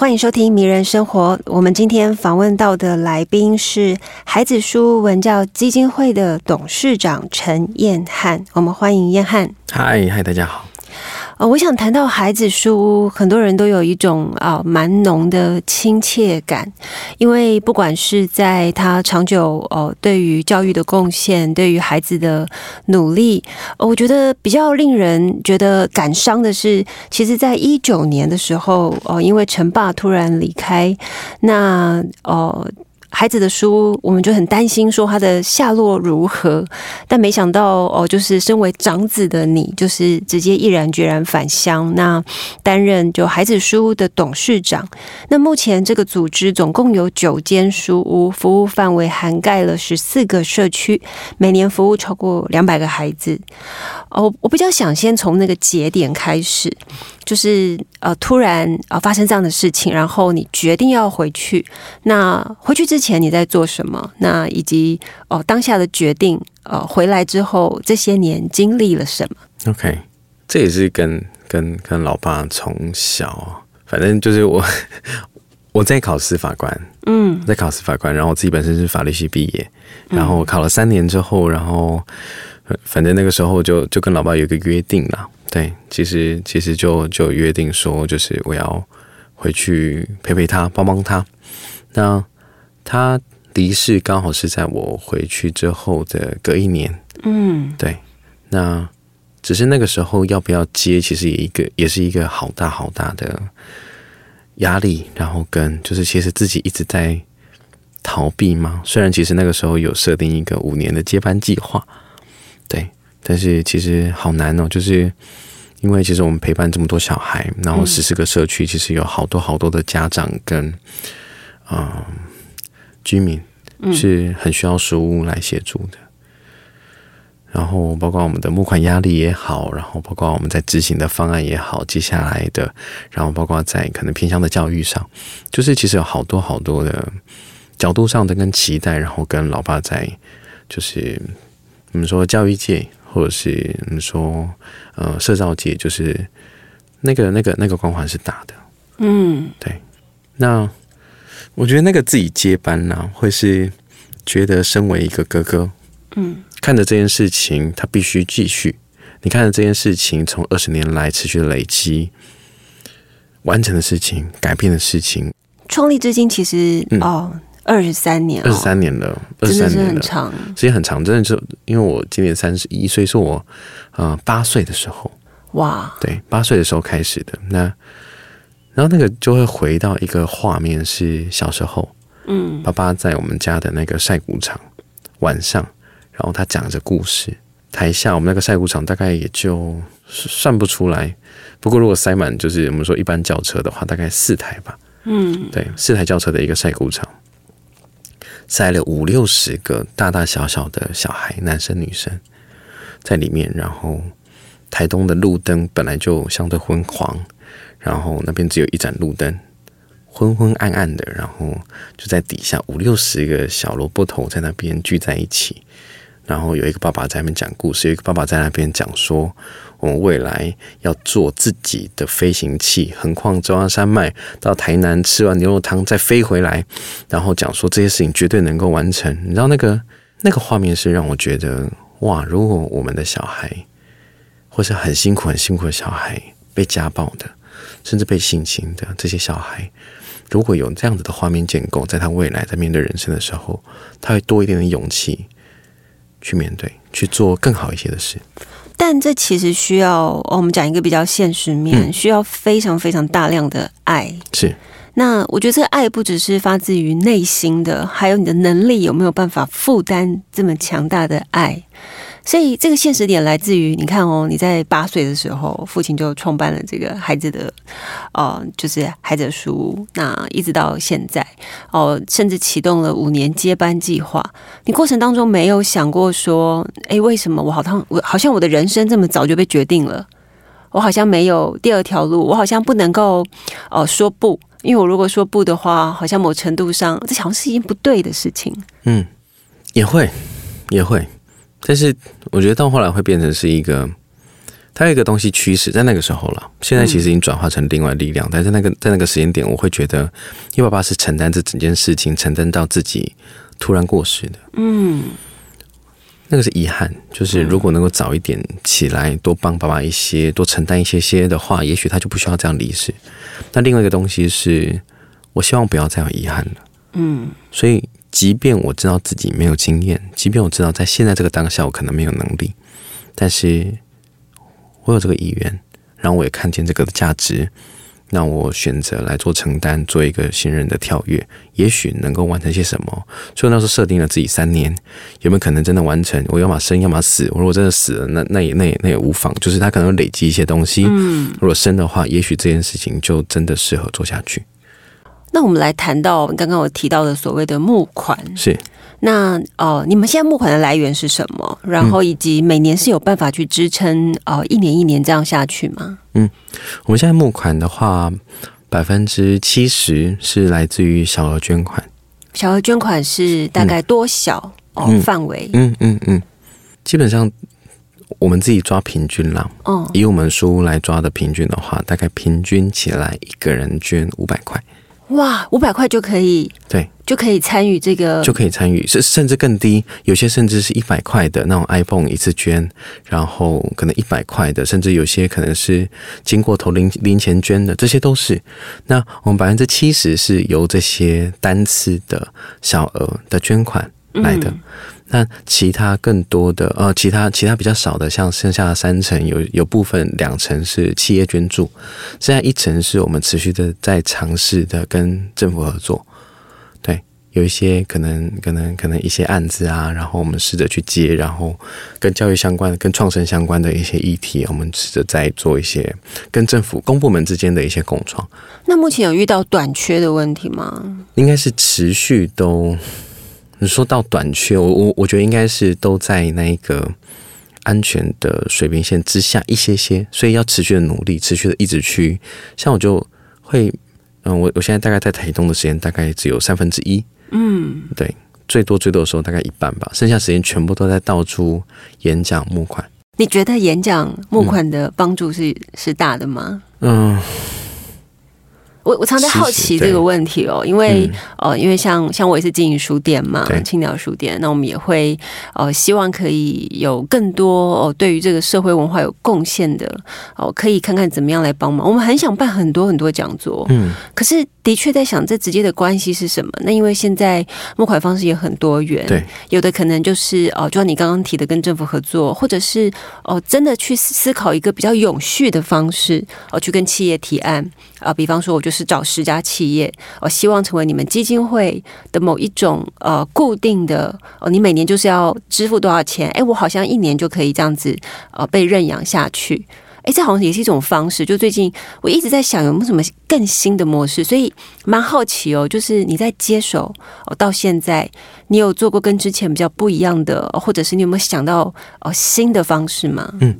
欢迎收听《迷人生活》。我们今天访问到的来宾是孩子书文教基金会的董事长陈燕汉。我们欢迎燕汉。嗨嗨，大家好。呃，我想谈到孩子书，很多人都有一种啊蛮浓的亲切感，因为不管是在他长久哦对于教育的贡献，对于孩子的努力，我觉得比较令人觉得感伤的是，其实在一九年的时候哦，因为陈爸突然离开，那哦。孩子的书，我们就很担心说他的下落如何，但没想到哦，就是身为长子的你，就是直接毅然决然返乡，那担任就孩子书屋的董事长。那目前这个组织总共有九间书屋，服务范围涵盖了十四个社区，每年服务超过两百个孩子。哦，我比较想先从那个节点开始。就是呃，突然呃发生这样的事情，然后你决定要回去。那回去之前你在做什么？那以及哦当下的决定，呃回来之后这些年经历了什么？OK，这也是跟跟跟老爸从小，反正就是我 我在考司法官，嗯，在考司法官，然后我自己本身是法律系毕业，然后考了三年之后，然后反正那个时候就就跟老爸有一个约定了。对，其实其实就就约定说，就是我要回去陪陪他，帮帮他。那他离世刚好是在我回去之后的隔一年。嗯，对。那只是那个时候要不要接，其实也一个也是一个好大好大的压力。然后跟就是其实自己一直在逃避嘛。虽然其实那个时候有设定一个五年的接班计划，对。但是其实好难哦，就是因为其实我们陪伴这么多小孩，然后十四个社区，其实有好多好多的家长跟嗯居民是很需要食物来协助的。然后包括我们的募款压力也好，然后包括我们在执行的方案也好，接下来的，然后包括在可能偏向的教育上，就是其实有好多好多的角度上的跟期待，然后跟老爸在就是我们说教育界。或者是我们说，呃，社造界就是那个、那个、那个光环是大的，嗯，对。那我觉得那个自己接班呢，会是觉得身为一个哥哥，嗯，看着这件事情，他必须继续。你看着这件事情从二十年来持续的累积，完成的事情、改变的事情，创立至今，其实哦。二十三年，二十三年了，真的是很长，时间很长，真的是因为我今年三十一岁，是我呃八岁的时候，哇，对，八岁的时候开始的。那然后那个就会回到一个画面，是小时候，嗯，爸爸在我们家的那个晒谷场晚上，然后他讲着故事，台下我们那个晒谷场大概也就算不出来，不过如果塞满就是我们说一般轿车的话，大概四台吧，嗯，对，四台轿车的一个晒谷场。塞了五六十个大大小小的小孩，男生女生在里面。然后台东的路灯本来就相对昏黄，然后那边只有一盏路灯，昏昏暗暗的。然后就在底下五六十个小萝卜头在那边聚在一起。然后有一个爸爸在那边讲故事，有一个爸爸在那边讲说，我们未来要做自己的飞行器，横跨中央山脉到台南，吃完牛肉汤再飞回来，然后讲说这些事情绝对能够完成。你知道那个那个画面是让我觉得哇，如果我们的小孩或是很辛苦很辛苦的小孩被家暴的，甚至被性侵的这些小孩，如果有这样子的画面建构，在他未来在面对人生的时候，他会多一点的勇气。去面对，去做更好一些的事，但这其实需要我们讲一个比较现实面，需要非常非常大量的爱。是，那我觉得这个爱不只是发自于内心的，还有你的能力有没有办法负担这么强大的爱。所以这个现实点来自于，你看哦，你在八岁的时候，父亲就创办了这个孩子的，呃，就是孩子的书，那一直到现在，哦，甚至启动了五年接班计划。你过程当中没有想过说，哎，为什么我好像我好像我的人生这么早就被决定了？我好像没有第二条路，我好像不能够，呃，说不，因为我如果说不的话，好像某程度上这好像是一件不对的事情。嗯，也会，也会，但是我觉得到后来会变成是一个，它有一个东西驱使，在那个时候了。现在其实已经转化成另外力量，但是那个在那个时间点，我会觉得，因为爸爸是承担这整件事情，承担到自己突然过世的。嗯。那个是遗憾，就是如果能够早一点起来，多帮爸爸一些，多承担一些些的话，也许他就不需要这样离世。那另外一个东西是，我希望不要再有遗憾了。嗯，所以即便我知道自己没有经验，即便我知道在现在这个当下我可能没有能力，但是我有这个意愿，然后我也看见这个的价值。那我选择来做承担，做一个新人的跳跃，也许能够完成些什么。所以那时候设定了自己三年，有没有可能真的完成？我要么生，要么死。我如果真的死了，那那也那也那也无妨，就是他可能累积一些东西。嗯，如果生的话，也许这件事情就真的适合做下去。那我们来谈到刚刚我提到的所谓的募款是。那哦，你们现在募款的来源是什么？然后以及每年是有办法去支撑哦，一年一年这样下去吗？嗯，我们现在募款的话，百分之七十是来自于小额捐款。小额捐款是大概多小哦？范围？嗯嗯嗯，基本上我们自己抓平均啦。哦，以我们书来抓的平均的话，大概平均起来一个人捐五百块。哇，五百块就可以，对，就可以参与这个，就可以参与，甚甚至更低，有些甚至是一百块的那种 iPhone 一次捐，然后可能一百块的，甚至有些可能是经过投零零钱捐的，这些都是。那我们百分之七十是由这些单次的小额的捐款来的。那其他更多的呃，其他其他比较少的，像剩下的三层，有有部分两层是企业捐助，剩下一层是我们持续的在尝试的跟政府合作。对，有一些可能可能可能一些案子啊，然后我们试着去接，然后跟教育相关、跟创生相关的一些议题，我们试着在做一些跟政府公部门之间的一些共创。那目前有遇到短缺的问题吗？应该是持续都。你说到短缺，我我我觉得应该是都在那一个安全的水平线之下一些些，所以要持续的努力，持续的一直去。像我就会，嗯，我我现在大概在台东的时间大概只有三分之一，嗯，对，最多最多的时候大概一半吧，剩下时间全部都在到处演讲募款。你觉得演讲募款的帮助是是大的吗？嗯。我我常在好奇这个问题哦，因为呃，因为像像我也是经营书店嘛，青鸟书店，那我们也会呃，希望可以有更多哦，对于这个社会文化有贡献的哦，可以看看怎么样来帮忙。我们很想办很多很多讲座，嗯，可是的确在想这直接的关系是什么？那因为现在募款方式也很多元，对，有的可能就是哦，就像你刚刚提的跟政府合作，或者是哦，真的去思考一个比较永续的方式哦，去跟企业提案啊，比方说我就。就是找十家企业，我希望成为你们基金会的某一种呃固定的哦，你每年就是要支付多少钱？哎，我好像一年就可以这样子呃被认养下去。哎，这好像也是一种方式。就最近我一直在想有没有什么更新的模式，所以蛮好奇哦。就是你在接手哦到现在，你有做过跟之前比较不一样的，或者是你有没有想到哦新的方式吗？嗯，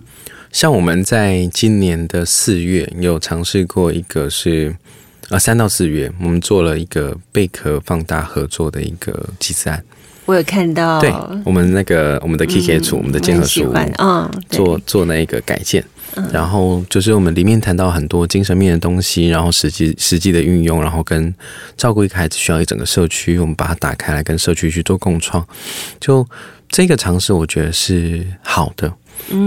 像我们在今年的四月有尝试过一个是。啊，三到四月，我们做了一个贝壳放大合作的一个集资案。我有看到，对我们那个我们的 K K 组，我们的建和书啊，做做那一个改建，然后就是我们里面谈到很多精神面的东西，然后实际实际的运用，然后跟照顾一个孩子需要一整个社区，我们把它打开来跟社区去做共创。就这个尝试，我觉得是好的。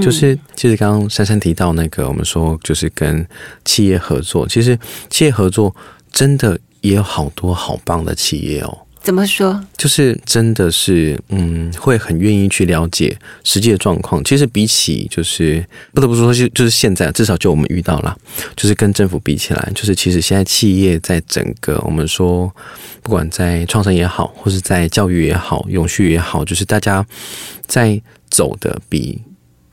就是，其实刚刚珊珊提到那个，我们说就是跟企业合作，其实企业合作真的也有好多好棒的企业哦。怎么说？就是真的是，嗯，会很愿意去了解实际的状况。其实比起，就是不得不说，就就是现在，至少就我们遇到了，就是跟政府比起来，就是其实现在企业在整个我们说，不管在创生也好，或是在教育也好，永续也好，就是大家在。走的比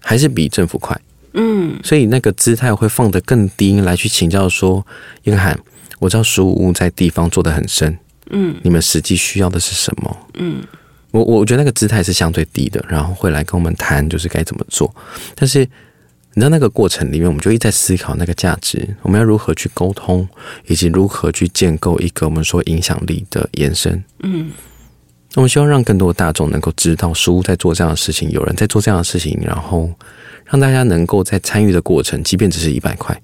还是比政府快，嗯，所以那个姿态会放得更低，来去请教说，英涵，我知道十五物在地方做的很深，嗯，你们实际需要的是什么？嗯，我我觉得那个姿态是相对低的，然后会来跟我们谈，就是该怎么做。但是你知道那个过程里面，我们就一直在思考那个价值，我们要如何去沟通，以及如何去建构一个我们说影响力的延伸。嗯。那我们希望让更多的大众能够知道书在做这样的事情，有人在做这样的事情，然后让大家能够在参与的过程，即便只是一百块，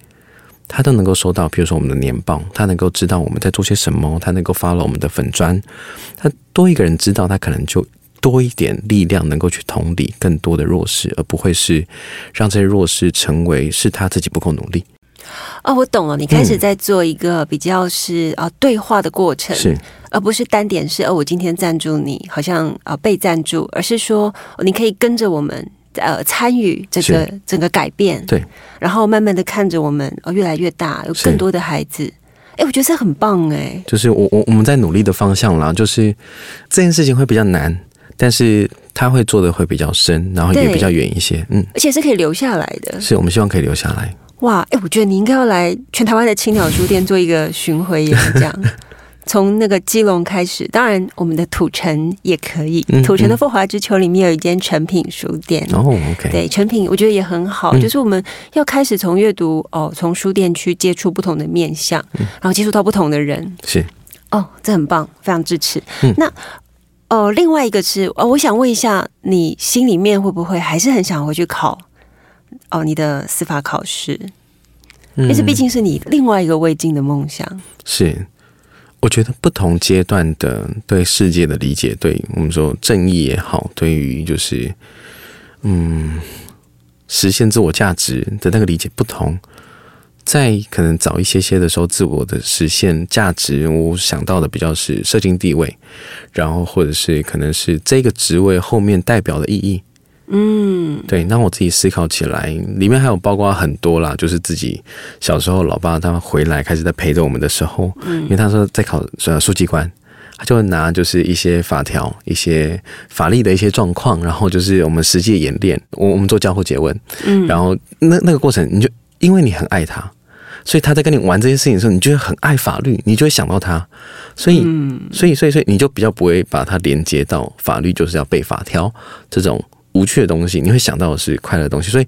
他都能够收到。比如说我们的年报，他能够知道我们在做些什么，他能够发了我们的粉砖，他多一个人知道，他可能就多一点力量，能够去同理更多的弱势，而不会是让这些弱势成为是他自己不够努力。哦，我懂了，你开始在做一个比较是啊对话的过程，是。而不是单点是，哦，我今天赞助你，好像啊被赞助，而是说你可以跟着我们呃参与这个整个改变，对，然后慢慢的看着我们哦越来越大，有更多的孩子，哎，我觉得这很棒哎，就是我我我们在努力的方向啦，就是这件事情会比较难，但是他会做的会比较深，然后也比较远一些，嗯，而且是可以留下来的，是我们希望可以留下来。哇，哎，我觉得你应该要来全台湾的青鸟书店做一个巡回演讲。从那个基隆开始，当然我们的土城也可以。土城的富华之丘里面有一间成品书店哦，OK，对，成品我觉得也很好。就是我们要开始从阅读哦，从书店去接触不同的面相，然后接触到不同的人。是哦，这很棒，非常支持。那哦，另外一个是哦，我想问一下，你心里面会不会还是很想回去考哦你的司法考试？因为这毕竟是你另外一个未尽的梦想。是。我觉得不同阶段的对世界的理解，对我们说正义也好，对于就是嗯实现自我价值的那个理解不同，在可能早一些些的时候，自我的实现价值，我想到的比较是社经地位，然后或者是可能是这个职位后面代表的意义。嗯，对，那我自己思考起来，里面还有包括很多啦，就是自己小时候，老爸他回来开始在陪着我们的时候，嗯，因为他说在考呃书记官，他就会拿就是一些法条、一些法律的一些状况，然后就是我们实际演练，我我们做交互诘问，嗯，然后那那个过程，你就因为你很爱他，所以他在跟你玩这些事情的时候，你就会很爱法律，你就会想到他，所以，所以，所以，所以你就比较不会把它连接到法律就是要背法条这种。无趣的东西，你会想到的是快乐的东西，所以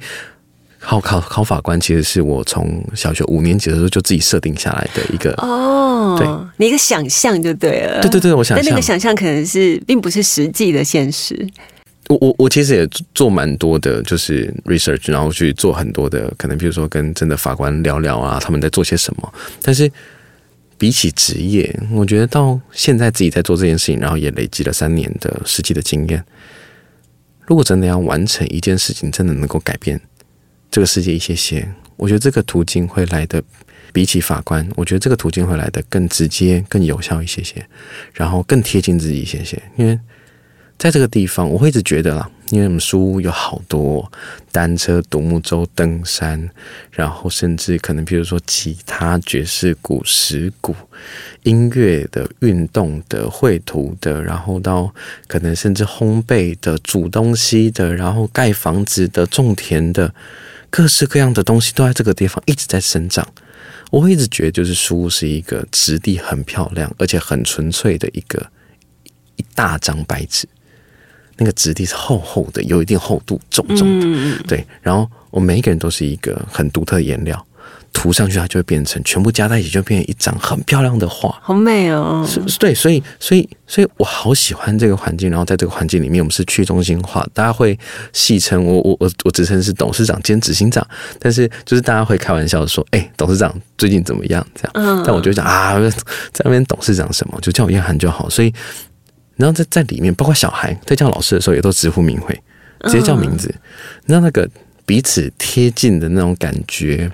考考考法官其实是我从小学五年级的时候就自己设定下来的一个哦，对，你一个想象就对了，对对对，我想，但那个想象可能是并不是实际的现实。我我我其实也做蛮多的，就是 research，然后去做很多的，可能比如说跟真的法官聊聊啊，他们在做些什么。但是比起职业，我觉得到现在自己在做这件事情，然后也累积了三年的实际的经验。如果真的要完成一件事情，真的能够改变这个世界一些些，我觉得这个途径会来的比起法官，我觉得这个途径会来的更直接、更有效一些些，然后更贴近自己一些些，因为。在这个地方，我会一直觉得啦，因为我们书屋有好多单车、独木舟、登山，然后甚至可能比如说吉他、爵士鼓、石鼓、音乐的、运动的、绘图的，然后到可能甚至烘焙的、煮东西的，然后盖房子的、种田的，各式各样的东西都在这个地方一直在生长。我会一直觉得，就是书屋是一个质地很漂亮，而且很纯粹的一个一大张白纸。那个质地是厚厚的，有一定厚度，重重的，对。然后我们每一个人都是一个很独特的颜料，涂上去它就会变成全部加在一起，就变成一张很漂亮的画，好美哦。是，对，所以，所以，所以我好喜欢这个环境。然后在这个环境里面，我们是去中心化，大家会戏称我，我，我，我职称是董事长兼执行长。但是就是大家会开玩笑说，哎，董事长最近怎么样？这样。嗯。但我就讲啊，在那边董事长什么，就叫我叶涵就好。所以。然后在在里面，包括小孩在叫老师的时候，也都直呼名讳，直接叫名字。那那个彼此贴近的那种感觉，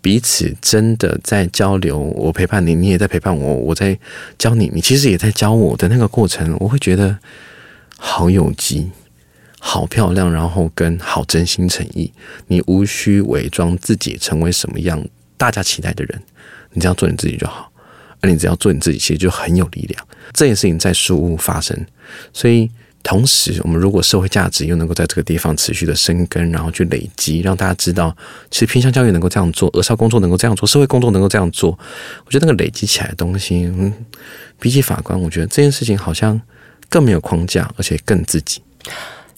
彼此真的在交流。我陪伴你，你也在陪伴我，我在教你，你其实也在教我的那个过程，我会觉得好有机，好漂亮，然后跟好真心诚意。你无需伪装自己成为什么样大家期待的人，你这样做你自己就好。而你只要做你自己，其实就很有力量。这件事情在书屋发生，所以同时，我们如果社会价值又能够在这个地方持续的生根，然后去累积，让大家知道，其实偏向教育能够这样做，儿少工作能够这样做，社会工作能够这样做，我觉得那个累积起来的东西，比起法官，我觉得这件事情好像更没有框架，而且更自己。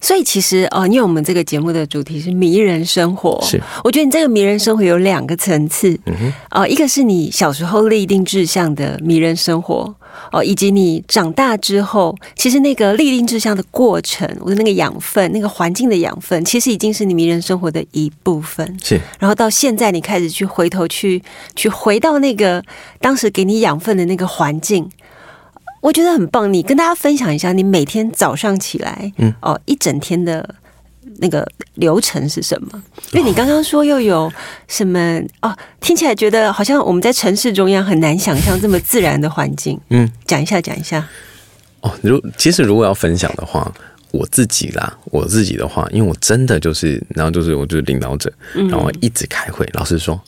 所以其实哦，因为我们这个节目的主题是迷人生活，是我觉得你这个迷人生活有两个层次，嗯哼，哦，一个是你小时候立定志向的迷人生活，哦，以及你长大之后，其实那个立定志向的过程，我的那个养分，那个环境的养分，其实已经是你迷人生活的一部分，是。然后到现在，你开始去回头去去回到那个当时给你养分的那个环境。我觉得很棒，你跟大家分享一下，你每天早上起来，嗯，哦，一整天的那个流程是什么？因为你刚刚说又有什么哦，听起来觉得好像我们在城市中央很难想象这么自然的环境。嗯，讲一下，讲一下。哦，如其实如果要分享的话，我自己啦，我自己的话，因为我真的就是，然后就是我就是领导者，然后一直开会。老实说，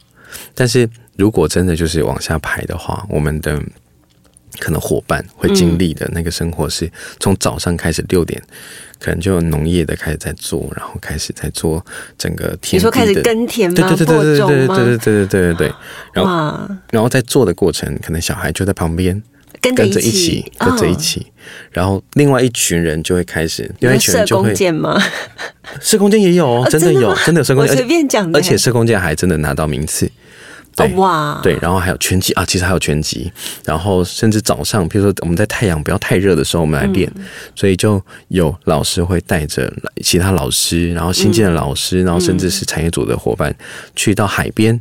但是如果真的就是往下排的话，我们的。可能伙伴会经历的那个生活是从早上开始六点，可能就有农业的开始在做，然后开始在做整个田。你说开始耕田吗？对对对对对对对对对对对对。然后然后在做的过程，可能小孩就在旁边跟着一起跟着一起，然后另外一群人就会开始，另外一群人就会射吗？射弓箭也有，真的有，真的有射弓箭，随便讲的，而且射弓箭还真的拿到名次。哇，对，然后还有拳击啊，其实还有拳击，然后甚至早上，比如说我们在太阳不要太热的时候，我们来练，所以就有老师会带着其他老师，然后新建的老师，然后甚至是产业组的伙伴，去到海边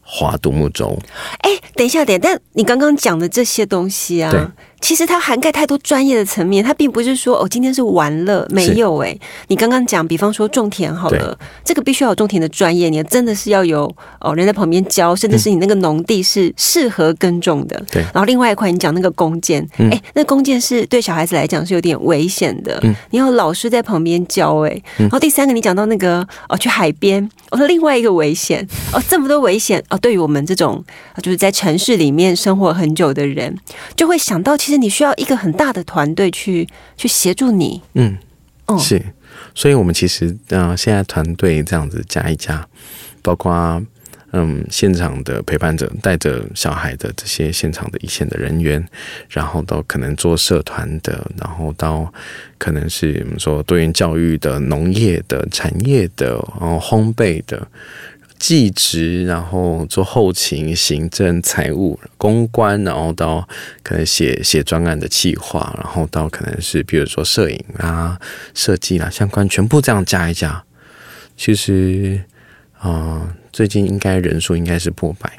划独木舟。哎，等一下，等，但你刚刚讲的这些东西啊。其实它涵盖太多专业的层面，它并不是说哦，今天是玩乐，没有哎。你刚刚讲，比方说种田好了，这个必须要有种田的专业，你真的是要有哦人在旁边教，甚至是你那个农地是适合耕种的。对。然后另外一块，你讲那个弓箭，哎，那弓箭是对小孩子来讲是有点危险的，嗯，你要老师在旁边教，哎。然后第三个，你讲到那个哦，去海边，我说另外一个危险哦，这么多危险哦，对于我们这种就是在城市里面生活很久的人，就会想到其实。是你需要一个很大的团队去去协助你，嗯，是，所以我们其实呃现在团队这样子加一加，包括嗯现场的陪伴者带着小孩的这些现场的一线的人员，然后到可能做社团的，然后到可能是我们说多元教育的、农业的、产业的、然后烘焙的。技职，然后做后勤、行政、财务、公关，然后到可能写写专案的企划，然后到可能是比如说摄影啊、设计啦相关，全部这样加一加，其实啊，最近应该人数应该是破百。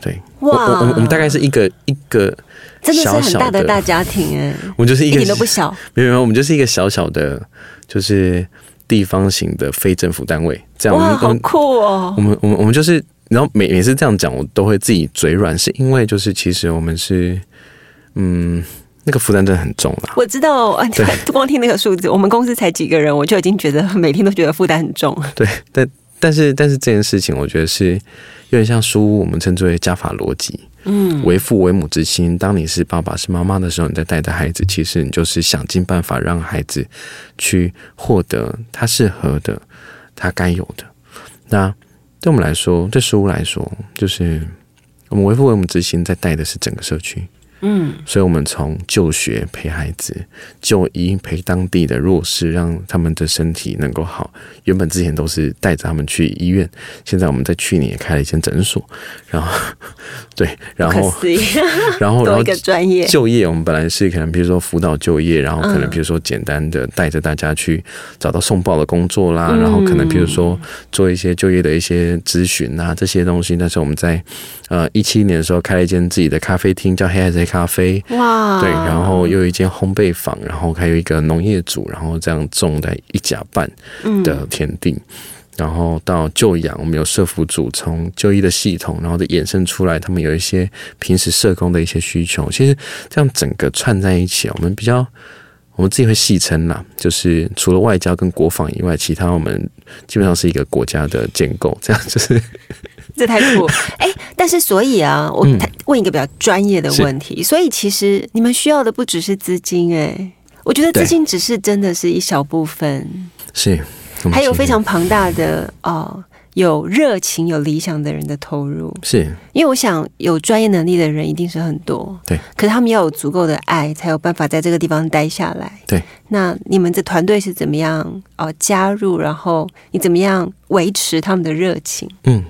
对，我，我们我们大概是一个一个真的是很大的大家庭哎，我们就是一点都不小，没有没有，我们就是一个小小的，就是。地方型的非政府单位，这样哇，好酷哦！我们我们我们就是，然后每每次这样讲，我都会自己嘴软，是因为就是其实我们是，嗯，那个负担真的很重了。我知道，对，光听那个数字，我们公司才几个人，我就已经觉得每天都觉得负担很重。对，但但是但是这件事情，我觉得是有点像书，我们称之为加法逻辑。嗯，为父为母之心。当你是爸爸是妈妈的时候，你在带着孩子，其实你就是想尽办法让孩子去获得他适合的、他该有的。那对我们来说，对书来说，就是我们为父为母之心，在带的是整个社区。嗯，所以我们从就学陪孩子，就医陪当地的弱势，让他们的身体能够好。原本之前都是带着他们去医院，现在我们在去年也开了一间诊所。然后，对，然后，然后，然后专业就业，我们本来是可能比如说辅导就业，然后可能比如说简单的带着大家去找到送报的工作啦，然后可能比如说做一些就业的一些咨询啊这些东西。但是我们在呃一七年的时候开了一间自己的咖啡厅，叫黑海贼。咖啡。哇，对，然后又有一间烘焙坊，然后还有一个农业组，然后这样种在一甲半的田地，然后到旧养，我们有社服组，从就医的系统，然后再衍生出来，他们有一些平时社工的一些需求，其实这样整个串在一起，我们比较我们自己会戏称啦，就是除了外交跟国防以外，其他我们基本上是一个国家的建构，这样就是。这太酷 哎！但是所以啊，我问一个比较专业的问题，所以其实你们需要的不只是资金哎，我觉得资金只是真的是一小部分，是还有非常庞大的哦。有热情、有理想的人的投入，是因为我想有专业能力的人一定是很多，对。可是他们要有足够的爱，才有办法在这个地方待下来，对。那你们的团队是怎么样哦加入？然后你怎么样维持他们的热情？嗯，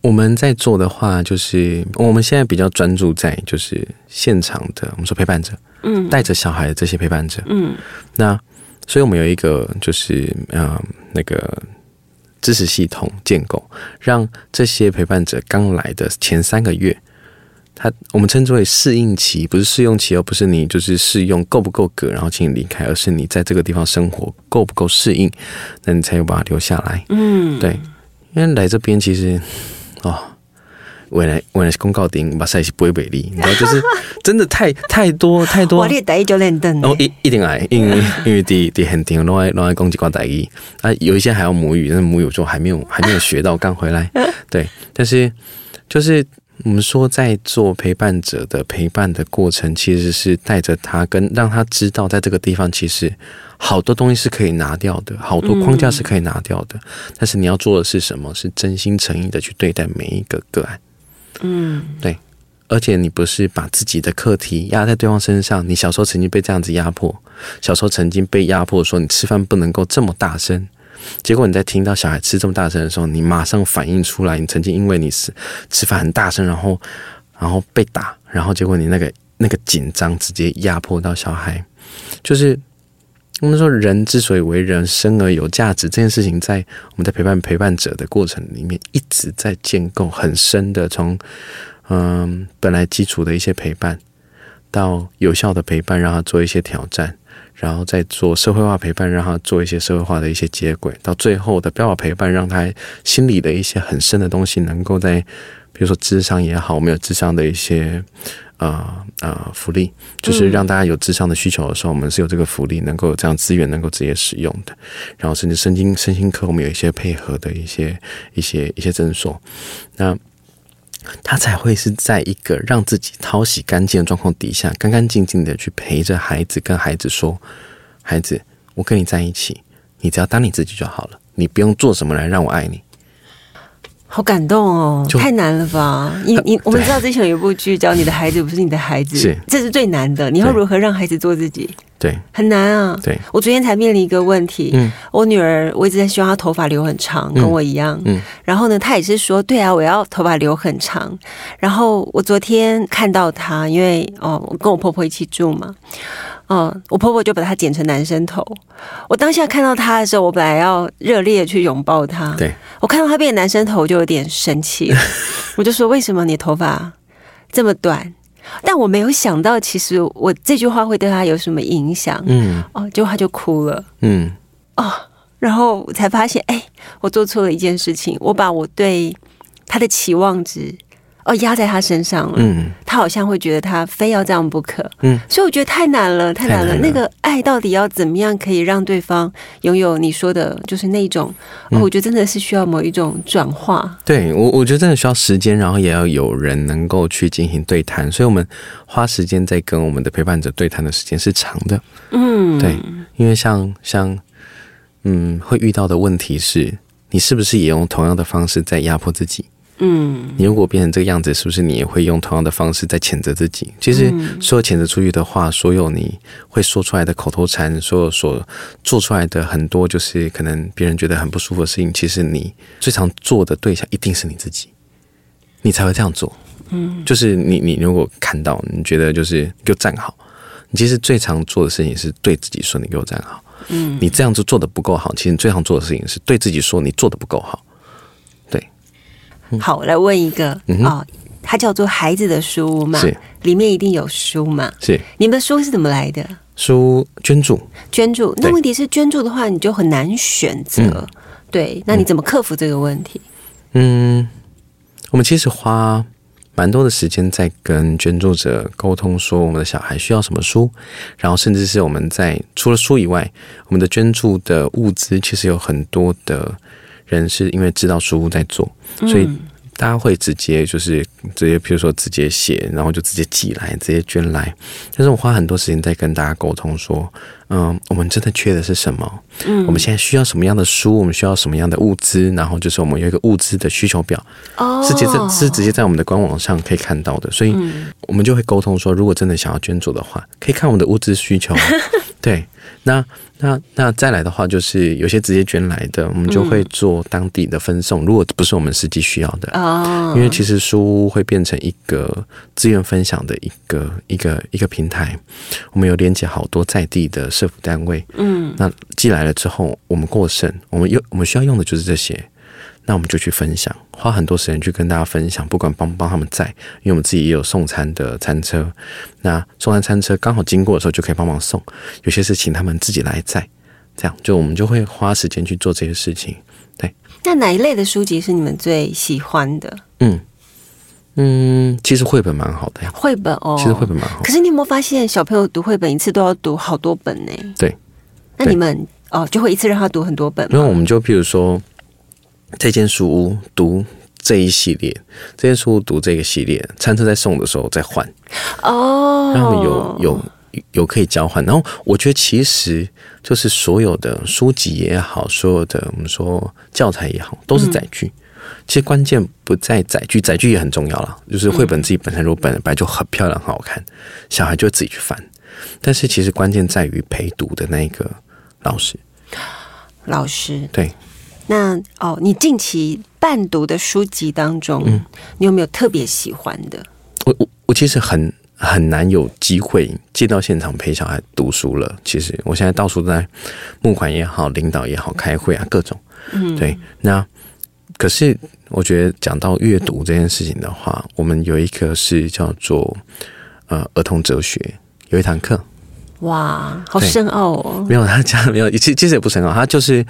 我们在做的话，就是我们现在比较专注在就是现场的，我们说陪伴者，嗯，带着小孩的这些陪伴者，嗯。那所以我们有一个就是嗯那个。知识系统建构，让这些陪伴者刚来的前三个月，他我们称之为适应期，不是试用期，而不是你就是试用够不够格，然后请你离开，而是你在这个地方生活够不够适应，那你才有把它留下来。嗯，对，因为来这边其实，哦。未来未来是公告顶，把赛是不会美丽，然后就是 真的太太多太多。我哩第一就哦一一定爱，因为因为第第很顶，另外另外攻击挂第一啊，有一些还要母语，但是母语就还没有还没有学到，刚回来。对，但是就是我们说在做陪伴者的陪伴的过程，其实是带着他跟让他知道，在这个地方其实好多东西是可以拿掉的，好多框架是可以拿掉的。但是你要做的是什么？是真心诚意的去对待每一个个案。嗯，对，而且你不是把自己的课题压在对方身上。你小时候曾经被这样子压迫，小时候曾经被压迫说你吃饭不能够这么大声，结果你在听到小孩吃这么大声的时候，你马上反应出来，你曾经因为你是吃饭很大声，然后然后被打，然后结果你那个那个紧张直接压迫到小孩，就是。我们说，人之所以为人，生而有价值这件事情，在我们在陪伴陪伴者的过程里面，一直在建构很深的，从嗯本来基础的一些陪伴，到有效的陪伴，让他做一些挑战，然后再做社会化陪伴，让他做一些社会化的一些接轨，到最后的标靶陪伴，让他心里的一些很深的东西，能够在比如说智商也好，我们有智商的一些。呃呃，福利就是让大家有智商的需求的时候，我们是有这个福利，能够有这样资源能够直接使用的。然后甚至身心身心科，我们有一些配合的一些一些一些诊所，那他才会是在一个让自己淘洗干净的状况底下，干干净净的去陪着孩子，跟孩子说：“孩子，我跟你在一起，你只要当你自己就好了，你不用做什么来让我爱你。”好感动哦，太难了吧？你你我们知道之前有一部剧叫《你的孩子不是你的孩子》，是这是最难的。你要如何让孩子做自己？对，很难啊。对，我昨天才面临一个问题。嗯，我女儿我一直在希望她头发留很长，跟我一样。嗯，然后呢，她也是说，对啊，我要头发留很长。然后我昨天看到她，因为哦，我跟我婆婆一起住嘛。嗯，我婆婆就把她剪成男生头。我当下看到他的时候，我本来要热烈去拥抱他。对，我看到他变男生头，就有点生气。我就说：“为什么你头发这么短？”但我没有想到，其实我这句话会对他有什么影响。嗯，哦，结果他就哭了。嗯，哦，然后我才发现，哎，我做错了一件事情，我把我对他的期望值。哦，压在他身上了。嗯，他好像会觉得他非要这样不可。嗯，所以我觉得太难了，太难了。那个爱到底要怎么样可以让对方拥有你说的，就是那种？我觉得真的是需要某一种转化。对我，我觉得真的需要时间，然后也要有人能够去进行对谈。所以我们花时间在跟我们的陪伴者对谈的时间是长的。嗯，对，因为像像嗯，会遇到的问题是，你是不是也用同样的方式在压迫自己？嗯，你如果变成这个样子，是不是你也会用同样的方式在谴责自己？其实，所有谴责出去的话，所有你会说出来的口头禅，所有所做出来的很多，就是可能别人觉得很不舒服的事情，其实你最常做的对象一定是你自己，你才会这样做。嗯，就是你，你如果看到你觉得就是给我站好，你其实最常做的事情是对自己说你给我站好。嗯，你这样子做的不够好，其实你最常做的事情是对自己说你做的不够好。好，我来问一个啊，它叫做《孩子的书屋》嘛，里面一定有书嘛？是你们的书是怎么来的？书捐助，捐助。那问题是捐助的话，你就很难选择。对，那你怎么克服这个问题？嗯，我们其实花蛮多的时间在跟捐助者沟通，说我们的小孩需要什么书，然后甚至是我们在除了书以外，我们的捐助的物资其实有很多的。人是因为知道书屋在做，所以大家会直接就是直接，比如说直接写，然后就直接寄来，直接捐来。但是我花很多时间在跟大家沟通，说，嗯，我们真的缺的是什么？嗯，我们现在需要什么样的书？我们需要什么样的物资？然后就是我们有一个物资的需求表，哦，是直接是直接在我们的官网上可以看到的。所以，我们就会沟通说，如果真的想要捐助的话，可以看我们的物资需求。对，那。那那再来的话，就是有些直接捐来的，我们就会做当地的分送。如果不是我们实际需要的，哦，因为其实书屋会变成一个资源分享的一个一个一个平台。我们有连接好多在地的社福单位，嗯，那寄来了之后，我们过剩，我们用我们需要用的就是这些。那我们就去分享，花很多时间去跟大家分享，不管帮不帮他们载，因为我们自己也有送餐的餐车。那送餐餐车刚好经过的时候就可以帮忙送，有些是请他们自己来载，这样就我们就会花时间去做这些事情。对，那哪一类的书籍是你们最喜欢的？嗯嗯，其实绘本蛮好的呀，绘本哦，其实绘本蛮好。可是你有没有发现，小朋友读绘本一次都要读好多本呢？对，那你们哦就会一次让他读很多本？因为我们就譬如说。这间书屋读这一系列，这间书屋读这个系列，餐车在送的时候再换哦，让他们有有有可以交换。然后我觉得其实就是所有的书籍也好，所有的我们说教材也好，都是载具。其实关键不在载具，载具也很重要了。就是绘本自己本身如果本来就很漂亮、很好看，小孩就会自己去翻。但是其实关键在于陪读的那个老师，老师对。那哦，你近期伴读的书籍当中，你有没有特别喜欢的？我我我其实很很难有机会进到现场陪小孩读书了。其实我现在到处在募款也好，领导也好，开会啊，各种。嗯，对。那可是我觉得讲到阅读这件事情的话，我们有一个是叫做呃儿童哲学，有一堂课。哇，好深奥哦！没有，他讲没有，其其实也不深奥，他就是，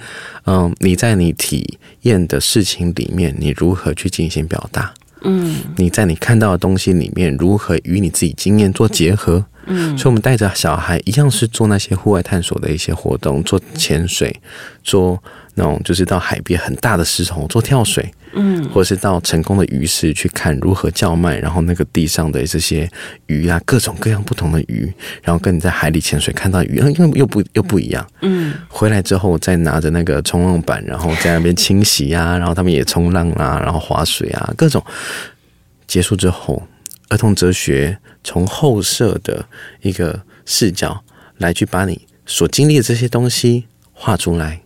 嗯，你在你体验的事情里面，你如何去进行表达？嗯，你在你看到的东西里面，如何与你自己经验做结合？嗯，所以我们带着小孩一样是做那些户外探索的一些活动，做潜水，做。那种就是到海边很大的石头做跳水，嗯，或者是到成功的鱼市去看如何叫卖，然后那个地上的这些鱼啊，各种各样不同的鱼，然后跟你在海里潜水看到鱼，因为又不又不一样，嗯，回来之后再拿着那个冲浪板，然后在那边清洗啊，然后他们也冲浪啊，然后划水啊，各种。结束之后，儿童哲学从后设的一个视角来去把你所经历的这些东西画出来。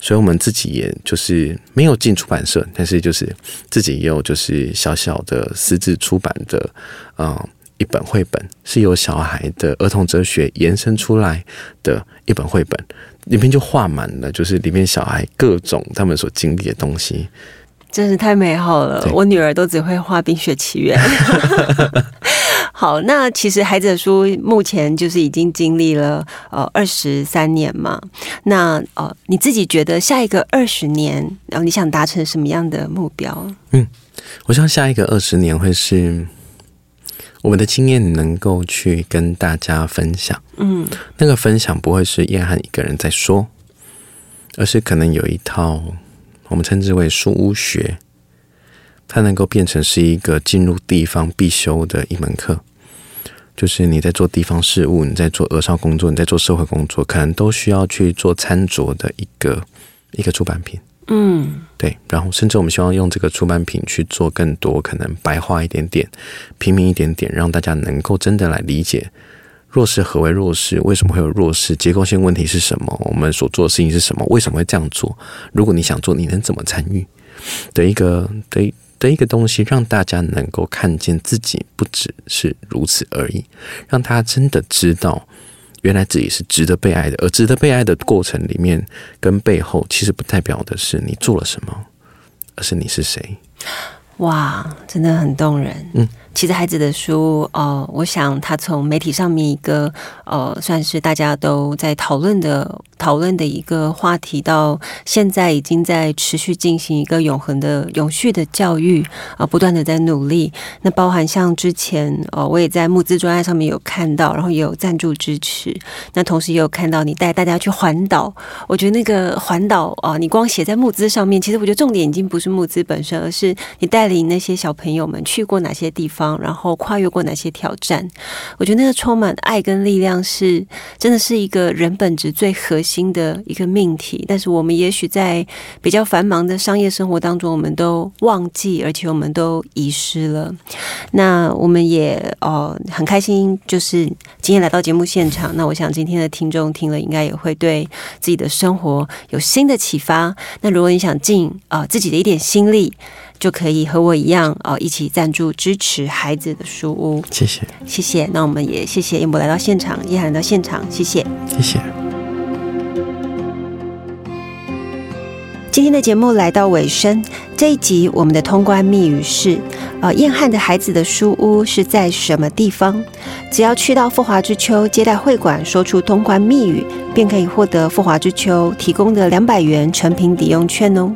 所以，我们自己也就是没有进出版社，但是就是自己也有就是小小的私自出版的，嗯，一本绘本，是由小孩的儿童哲学延伸出来的一本绘本，里面就画满了，就是里面小孩各种他们所经历的东西。真是太美好了！我女儿都只会画《冰雪奇缘》。好，那其实孩子的书目前就是已经经历了呃二十三年嘛。那呃，你自己觉得下一个二十年，然后你想达成什么样的目标？嗯，我希望下一个二十年会是我们的经验能够去跟大家分享。嗯，那个分享不会是叶翰一个人在说，而是可能有一套。我们称之为书屋学，它能够变成是一个进入地方必修的一门课。就是你在做地方事务，你在做额少工作，你在做社会工作，可能都需要去做餐桌的一个一个出版品。嗯，对。然后，甚至我们希望用这个出版品去做更多可能白话一点点、平民一点点，让大家能够真的来理解。弱势何为弱势？为什么会有弱势？结构性问题是什么？我们所做的事情是什么？为什么会这样做？如果你想做，你能怎么参与？的一个的的一个东西，让大家能够看见自己不只是如此而已，让大家真的知道，原来自己是值得被爱的。而值得被爱的过程里面，跟背后其实不代表的是你做了什么，而是你是谁。哇，真的很动人。嗯，其实孩子的书，哦，我想他从媒体上面一个，呃，算是大家都在讨论的讨论的一个话题，到现在已经在持续进行一个永恒的、永续的教育啊，不断的在努力。那包含像之前，哦，我也在募资专案上面有看到，然后也有赞助支持。那同时也有看到你带大家去环岛，我觉得那个环岛啊，你光写在募资上面，其实我觉得重点已经不是募资本身，而是你带领那些小朋友们去过哪些地方。然后跨越过哪些挑战？我觉得那个充满爱跟力量是真的是一个人本质最核心的一个命题。但是我们也许在比较繁忙的商业生活当中，我们都忘记，而且我们都遗失了。那我们也哦很开心，就是今天来到节目现场。那我想今天的听众听了，应该也会对自己的生活有新的启发。那如果你想尽啊自己的一点心力。就可以和我一样哦，一起赞助支持孩子的书屋。谢谢，谢谢。那我们也谢谢燕博来到现场，叶涵来到现场，谢谢，谢谢。今天的节目来到尾声，这一集我们的通关密语是：呃，燕汉的孩子的书屋是在什么地方？只要去到富华之秋接待会馆，说出通关密语，便可以获得富华之秋提供的两百元成品抵用券哦。